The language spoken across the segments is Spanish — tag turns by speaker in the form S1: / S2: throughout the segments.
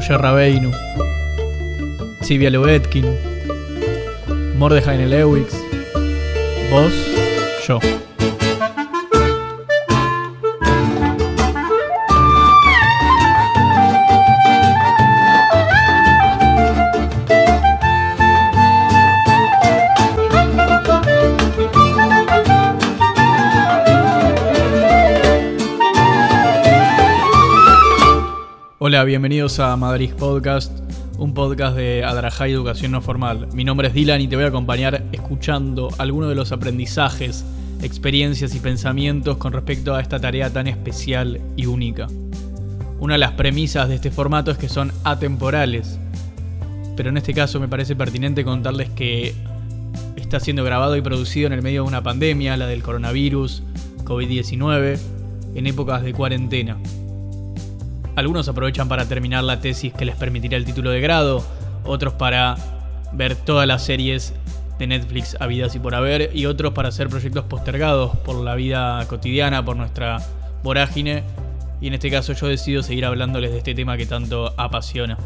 S1: Moshe Rabeinu, Sivia Lubetkin, Mordechai Lewix, vos, yo. Hola, bienvenidos a Madrid Podcast, un podcast de Adrajá Educación No Formal. Mi nombre es Dylan y te voy a acompañar escuchando algunos de los aprendizajes, experiencias y pensamientos con respecto a esta tarea tan especial y única. Una de las premisas de este formato es que son atemporales, pero en este caso me parece pertinente contarles que está siendo grabado y producido en el medio de una pandemia, la del coronavirus, COVID-19, en épocas de cuarentena. Algunos aprovechan para terminar la tesis que les permitirá el título de grado, otros para ver todas las series de Netflix habidas y por haber, y otros para hacer proyectos postergados por la vida cotidiana, por nuestra vorágine. Y en este caso yo decido seguir hablándoles de este tema que tanto apasiona.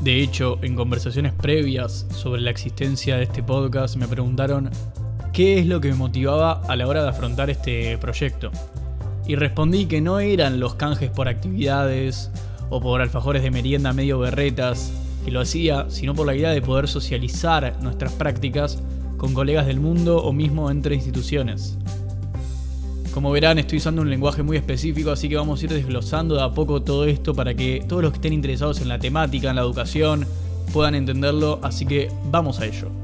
S1: De hecho, en conversaciones previas sobre la existencia de este podcast me preguntaron qué es lo que me motivaba a la hora de afrontar este proyecto y respondí que no eran los canjes por actividades o por alfajores de merienda medio berretas que lo hacía, sino por la idea de poder socializar nuestras prácticas con colegas del mundo o mismo entre instituciones. Como verán, estoy usando un lenguaje muy específico, así que vamos a ir desglosando de a poco todo esto para que todos los que estén interesados en la temática, en la educación, puedan entenderlo, así que vamos a ello.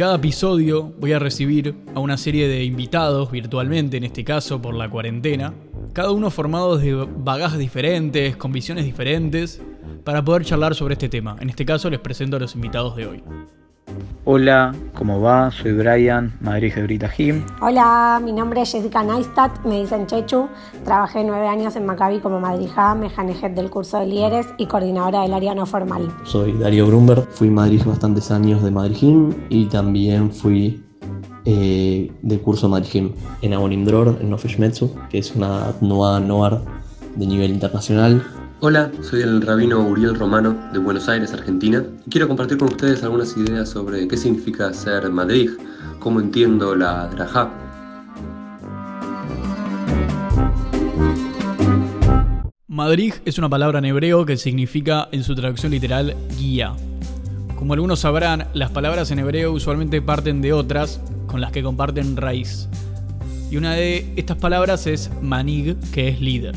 S1: Cada episodio voy a recibir a una serie de invitados virtualmente, en este caso por la cuarentena, cada uno formado de bagajes diferentes, con visiones diferentes, para poder charlar sobre este tema. En este caso les presento a los invitados de hoy.
S2: Hola, ¿cómo va? Soy Brian, Madrid Brita Jim.
S3: Hola, mi nombre es Jessica Neistat, me dicen Chechu. Trabajé nueve años en Maccabi como madrija, mejanejet del curso de líderes y coordinadora del área no formal.
S4: Soy Darío Grumber, fui madrid bastantes años de Madrid y también fui eh, del curso Madrid en Abonimdror, en Nofesh Metsu, que es una nueva Noar de nivel internacional
S5: Hola, soy el rabino Uriel Romano de Buenos Aires, Argentina, y quiero compartir con ustedes algunas ideas sobre qué significa ser Madrid, cómo entiendo la Drajá.
S1: Madrid es una palabra en hebreo que significa en su traducción literal guía. Como algunos sabrán, las palabras en hebreo usualmente parten de otras con las que comparten raíz. Y una de estas palabras es manig, que es líder.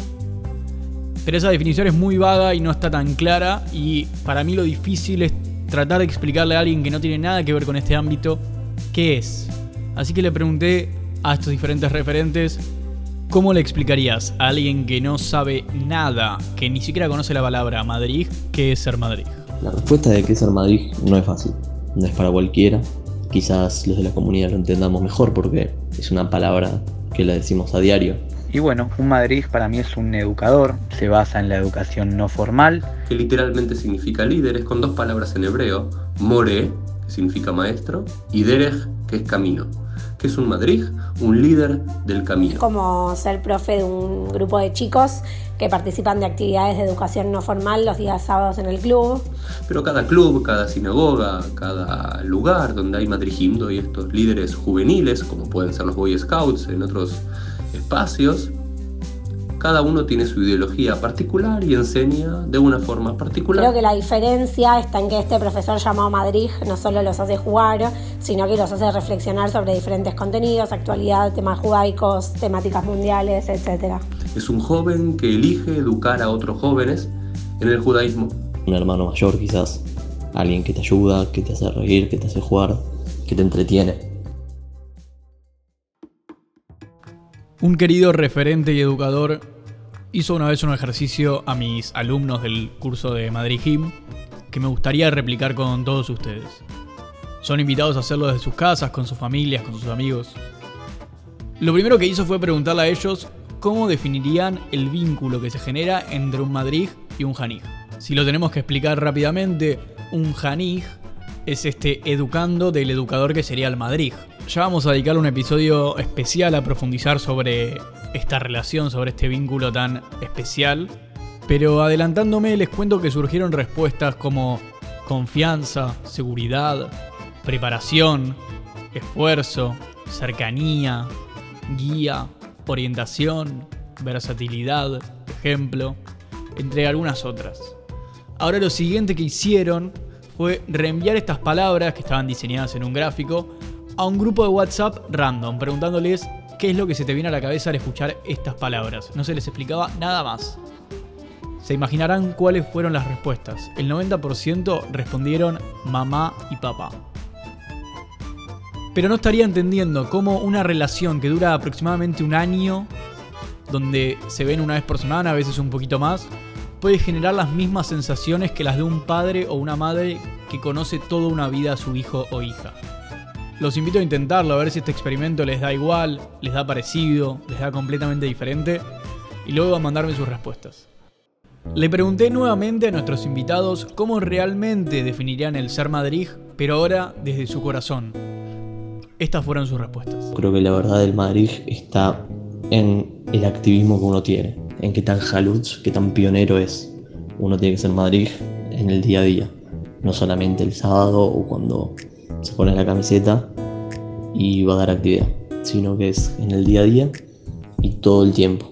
S1: Pero esa definición es muy vaga y no está tan clara y para mí lo difícil es tratar de explicarle a alguien que no tiene nada que ver con este ámbito qué es. Así que le pregunté a estos diferentes referentes ¿Cómo le explicarías a alguien que no sabe nada, que ni siquiera conoce la palabra Madrid, qué es ser Madrid?
S4: La respuesta de qué es ser Madrid no es fácil, no es para cualquiera. Quizás los de la comunidad lo entendamos mejor porque es una palabra que la decimos a diario,
S2: y bueno, un Madrid para mí es un educador, se basa en la educación no formal.
S5: Que literalmente significa líder, es con dos palabras en hebreo, more, que significa maestro, y derech, que es camino. que es un Madrid? Un líder del camino.
S3: Como ser profe de un grupo de chicos que participan de actividades de educación no formal los días sábados en el club.
S5: Pero cada club, cada sinagoga, cada lugar donde hay madrigindo y estos líderes juveniles, como pueden ser los Boy Scouts en otros espacios, cada uno tiene su ideología particular y enseña de una forma particular.
S3: Creo que la diferencia está en que este profesor llamado Madrid no solo los hace jugar, sino que los hace reflexionar sobre diferentes contenidos, actualidad, temas judaicos, temáticas mundiales, etc.
S5: Es un joven que elige educar a otros jóvenes en el judaísmo.
S4: Un hermano mayor quizás, alguien que te ayuda, que te hace reír, que te hace jugar, que te entretiene.
S1: Un querido referente y educador hizo una vez un ejercicio a mis alumnos del curso de Madrid Gym que me gustaría replicar con todos ustedes. Son invitados a hacerlo desde sus casas, con sus familias, con sus amigos. Lo primero que hizo fue preguntarle a ellos cómo definirían el vínculo que se genera entre un Madrid y un Janij. Si lo tenemos que explicar rápidamente, un Janij es este educando del educador que sería el Madrid. Ya vamos a dedicar un episodio especial a profundizar sobre esta relación, sobre este vínculo tan especial. Pero adelantándome les cuento que surgieron respuestas como confianza, seguridad, preparación, esfuerzo, cercanía, guía, orientación, versatilidad, ejemplo, entre algunas otras. Ahora lo siguiente que hicieron fue reenviar estas palabras que estaban diseñadas en un gráfico a un grupo de WhatsApp random, preguntándoles qué es lo que se te viene a la cabeza al escuchar estas palabras. No se les explicaba nada más. Se imaginarán cuáles fueron las respuestas. El 90% respondieron mamá y papá. Pero no estaría entendiendo cómo una relación que dura aproximadamente un año, donde se ven una vez por semana, a veces un poquito más, puede generar las mismas sensaciones que las de un padre o una madre que conoce toda una vida a su hijo o hija. Los invito a intentarlo, a ver si este experimento les da igual, les da parecido, les da completamente diferente, y luego a mandarme sus respuestas. Le pregunté nuevamente a nuestros invitados cómo realmente definirían el ser Madrid, pero ahora desde su corazón. Estas fueron sus respuestas.
S4: Creo que la verdad del Madrid está en el activismo que uno tiene, en qué tan jaluz, qué tan pionero es. Uno tiene que ser Madrid en el día a día, no solamente el sábado o cuando se pone la camiseta y va a dar actividad, sino que es en el día a día y todo el tiempo.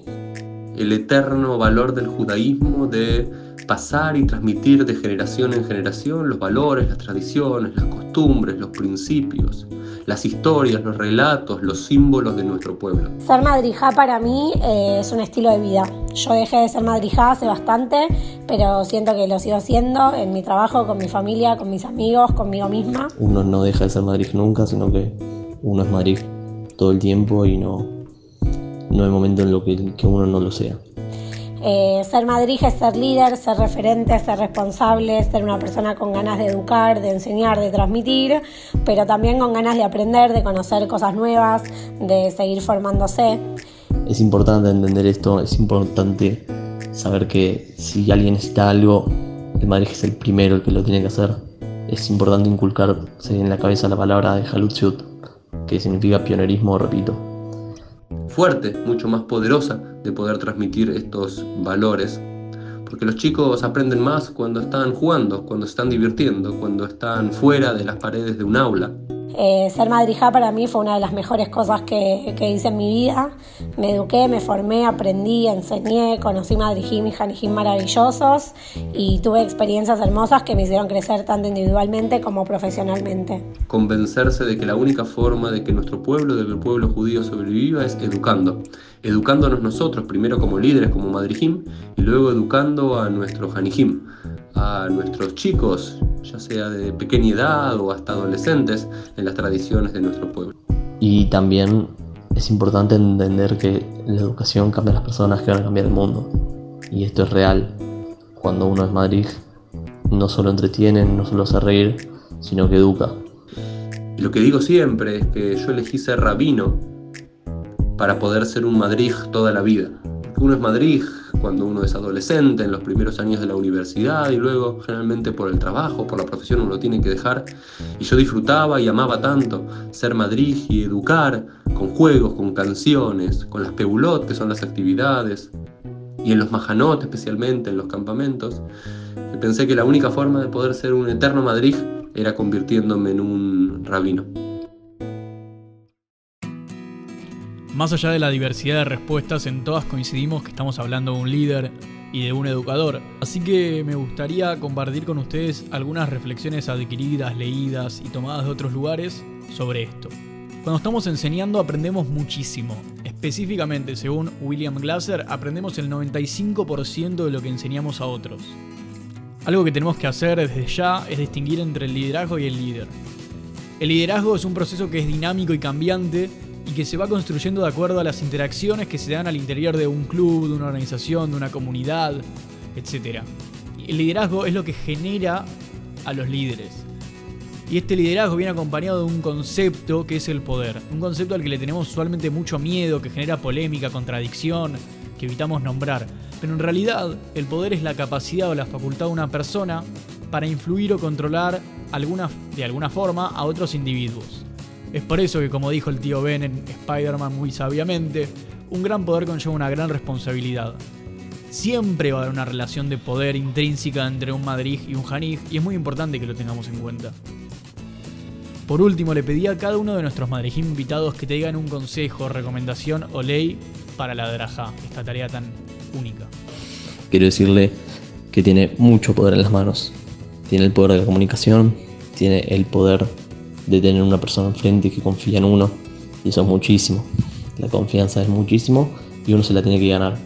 S5: El eterno valor del judaísmo de pasar y transmitir de generación en generación los valores, las tradiciones, las costumbres, los principios, las historias, los relatos, los símbolos de nuestro pueblo.
S3: Ser madrijá para mí eh, es un estilo de vida. Yo dejé de ser madrijá hace bastante, pero siento que lo sigo haciendo en mi trabajo, con mi familia, con mis amigos, conmigo misma.
S4: Uno no deja de ser madrid nunca, sino que uno es madrid todo el tiempo y no, no hay momento en lo que, que uno no lo sea.
S3: Eh, ser Madrid es ser líder, ser referente, ser responsable, ser una persona con ganas de educar, de enseñar, de transmitir, pero también con ganas de aprender, de conocer cosas nuevas, de seguir formándose.
S4: Es importante entender esto, es importante saber que si alguien necesita algo, el Madrid es el primero el que lo tiene que hacer. Es importante inculcarse en la cabeza la palabra de Halutzut, que significa pionerismo, repito
S5: fuerte, mucho más poderosa de poder transmitir estos valores. Porque los chicos aprenden más cuando están jugando, cuando están divirtiendo, cuando están fuera de las paredes de un aula.
S3: Eh, ser madrija para mí fue una de las mejores cosas que, hice en mi vida. Me eduqué, me formé, aprendí, enseñé, conocí madrijim y janijim maravillosos y tuve experiencias hermosas que me hicieron crecer tanto individualmente como profesionalmente.
S5: Convencerse de que la única forma de que nuestro pueblo, de que el pueblo judío sobreviva es educando. Educándonos nosotros, primero como líderes, como madrijim, y luego educando a nuestro janijim a nuestros chicos, ya sea de pequeña edad o hasta adolescentes, en las tradiciones de nuestro pueblo.
S4: Y también es importante entender que la educación cambia a las personas que van a cambiar el mundo. Y esto es real. Cuando uno es Madrid, no solo entretiene, no solo hace reír, sino que educa.
S5: Y lo que digo siempre es que yo elegí ser rabino para poder ser un Madrid toda la vida. Uno es Madrid cuando uno es adolescente, en los primeros años de la universidad y luego generalmente por el trabajo, por la profesión uno lo tiene que dejar. Y yo disfrutaba y amaba tanto ser Madrid y educar con juegos, con canciones, con las peulot, que son las actividades, y en los majanot especialmente, en los campamentos, pensé que la única forma de poder ser un eterno Madrid era convirtiéndome en un rabino.
S1: Más allá de la diversidad de respuestas, en todas coincidimos que estamos hablando de un líder y de un educador. Así que me gustaría compartir con ustedes algunas reflexiones adquiridas, leídas y tomadas de otros lugares sobre esto. Cuando estamos enseñando aprendemos muchísimo. Específicamente, según William Glasser, aprendemos el 95% de lo que enseñamos a otros. Algo que tenemos que hacer desde ya es distinguir entre el liderazgo y el líder. El liderazgo es un proceso que es dinámico y cambiante y que se va construyendo de acuerdo a las interacciones que se dan al interior de un club, de una organización, de una comunidad, etc. El liderazgo es lo que genera a los líderes. Y este liderazgo viene acompañado de un concepto que es el poder. Un concepto al que le tenemos usualmente mucho miedo, que genera polémica, contradicción, que evitamos nombrar. Pero en realidad el poder es la capacidad o la facultad de una persona para influir o controlar de alguna forma a otros individuos. Es por eso que, como dijo el tío Ben en Spider-Man muy sabiamente, un gran poder conlleva una gran responsabilidad. Siempre va a haber una relación de poder intrínseca entre un Madrid y un Janij y es muy importante que lo tengamos en cuenta. Por último, le pedí a cada uno de nuestros Madrijim invitados que te digan un consejo, recomendación o ley para la Draja, esta tarea tan única.
S4: Quiero decirle que tiene mucho poder en las manos. Tiene el poder de la comunicación, tiene el poder de tener una persona enfrente que confía en uno, y eso es muchísimo. La confianza es muchísimo y uno se la tiene que ganar.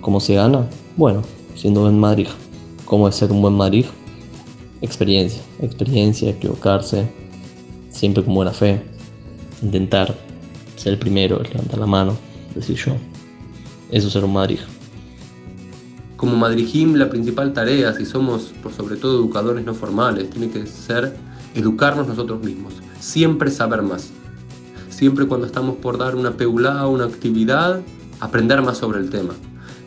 S4: ¿Cómo se gana? Bueno, siendo buen Madrid. ¿Cómo es ser un buen Madrid? Experiencia, experiencia, equivocarse, siempre con buena fe, intentar ser el primero, levantar la mano, decir yo. Eso es ser un Madrid.
S5: Como Madrijim, la principal tarea, si somos por sobre todo educadores no formales, tiene que ser educarnos nosotros mismos, siempre saber más. Siempre cuando estamos por dar una peulá o una actividad, aprender más sobre el tema.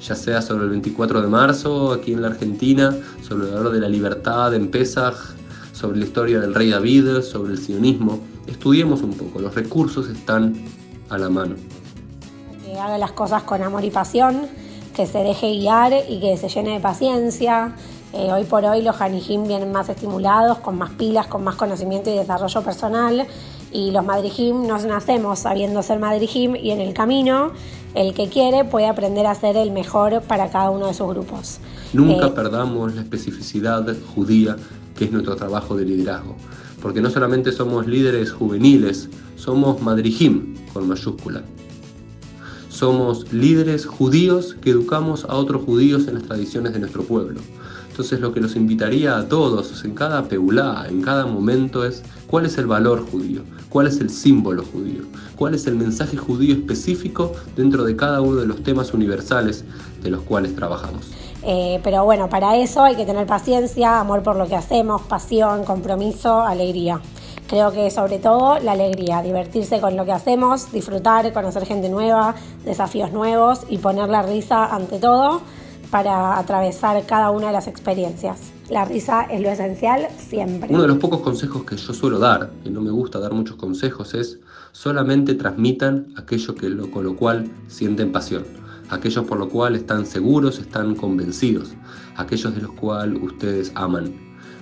S5: Ya sea sobre el 24 de marzo aquí en la Argentina, sobre el valor de la libertad en Pesaj, sobre la historia del rey David, sobre el sionismo. Estudiemos un poco, los recursos están a la mano.
S3: Que haga las cosas con amor y pasión, que se deje guiar y que se llene de paciencia. Eh, hoy por hoy los Hanijim vienen más estimulados, con más pilas, con más conocimiento y desarrollo personal. Y los Madrijim nos nacemos sabiendo ser Madrijim y en el camino el que quiere puede aprender a ser el mejor para cada uno de sus grupos.
S5: Nunca eh, perdamos la especificidad judía que es nuestro trabajo de liderazgo. Porque no solamente somos líderes juveniles, somos Madrijim con mayúscula. Somos líderes judíos que educamos a otros judíos en las tradiciones de nuestro pueblo. Entonces lo que los invitaría a todos en cada peulá, en cada momento es cuál es el valor judío, cuál es el símbolo judío, cuál es el mensaje judío específico dentro de cada uno de los temas universales de los cuales trabajamos.
S3: Eh, pero bueno, para eso hay que tener paciencia, amor por lo que hacemos, pasión, compromiso, alegría. Creo que sobre todo la alegría, divertirse con lo que hacemos, disfrutar, conocer gente nueva, desafíos nuevos y poner la risa ante todo para atravesar cada una de las experiencias. La risa es lo esencial siempre.
S5: Uno de los pocos consejos que yo suelo dar, y no me gusta dar muchos consejos, es solamente transmitan aquello que con lo cual sienten pasión aquellos por lo cual están seguros, están convencidos, aquellos de los cuales ustedes aman.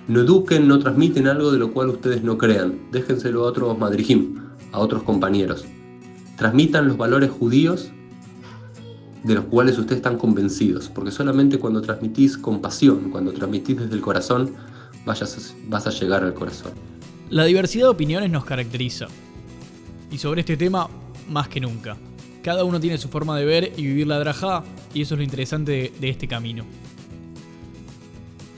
S5: No eduquen, no transmiten algo de lo cual ustedes no crean, déjenselo a otros madrijim, a otros compañeros. Transmitan los valores judíos de los cuales ustedes están convencidos, porque solamente cuando transmitís con pasión, cuando transmitís desde el corazón, vayas, vas a llegar al corazón.
S1: La diversidad de opiniones nos caracteriza, y sobre este tema más que nunca. Cada uno tiene su forma de ver y vivir la drajá, y eso es lo interesante de, este camino.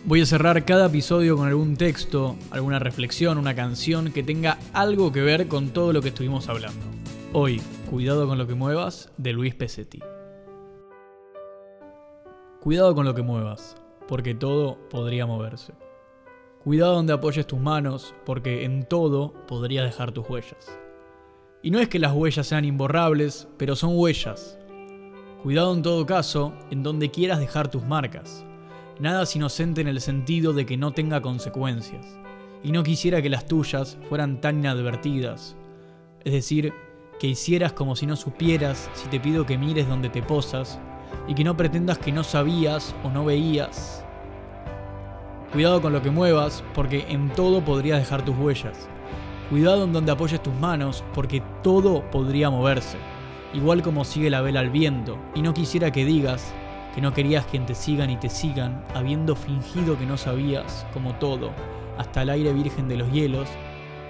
S1: Voy a cerrar cada episodio con algún texto, alguna reflexión, una canción que tenga algo que ver con todo lo que estuvimos hablando. Hoy, Cuidado con lo que muevas, de Luis Pesetti. Cuidado con lo que muevas, porque todo podría moverse. Cuidado donde apoyes tus manos, porque en todo podría dejar tus huellas. Y no es que las huellas sean imborrables, pero son huellas. Cuidado en todo caso en donde quieras dejar tus marcas. Nada es inocente en el sentido de que no tenga consecuencias. Y no quisiera que las tuyas fueran tan inadvertidas. Es decir, que hicieras como si no supieras si te pido que mires donde te posas y que no pretendas que no sabías o no veías. Cuidado con lo que muevas porque en todo podrías dejar tus huellas. Cuidado en donde apoyes tus manos, porque todo podría moverse, igual como sigue la vela al viento, y no quisiera que digas que no querías que te sigan y te sigan, habiendo fingido que no sabías, como todo, hasta el aire virgen de los hielos,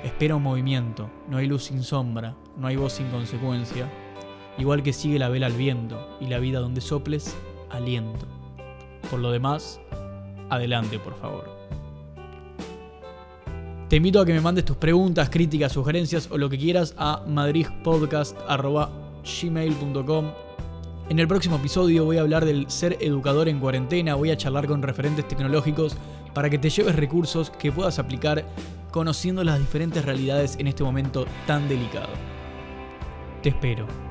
S1: espera un movimiento, no hay luz sin sombra, no hay voz sin consecuencia, igual que sigue la vela al viento, y la vida donde soples, aliento. Por lo demás, adelante por favor. Te invito a que me mandes tus preguntas, críticas, sugerencias o lo que quieras a madridpodcast.gmail.com. En el próximo episodio voy a hablar del ser educador en cuarentena, voy a charlar con referentes tecnológicos para que te lleves recursos que puedas aplicar conociendo las diferentes realidades en este momento tan delicado. Te espero.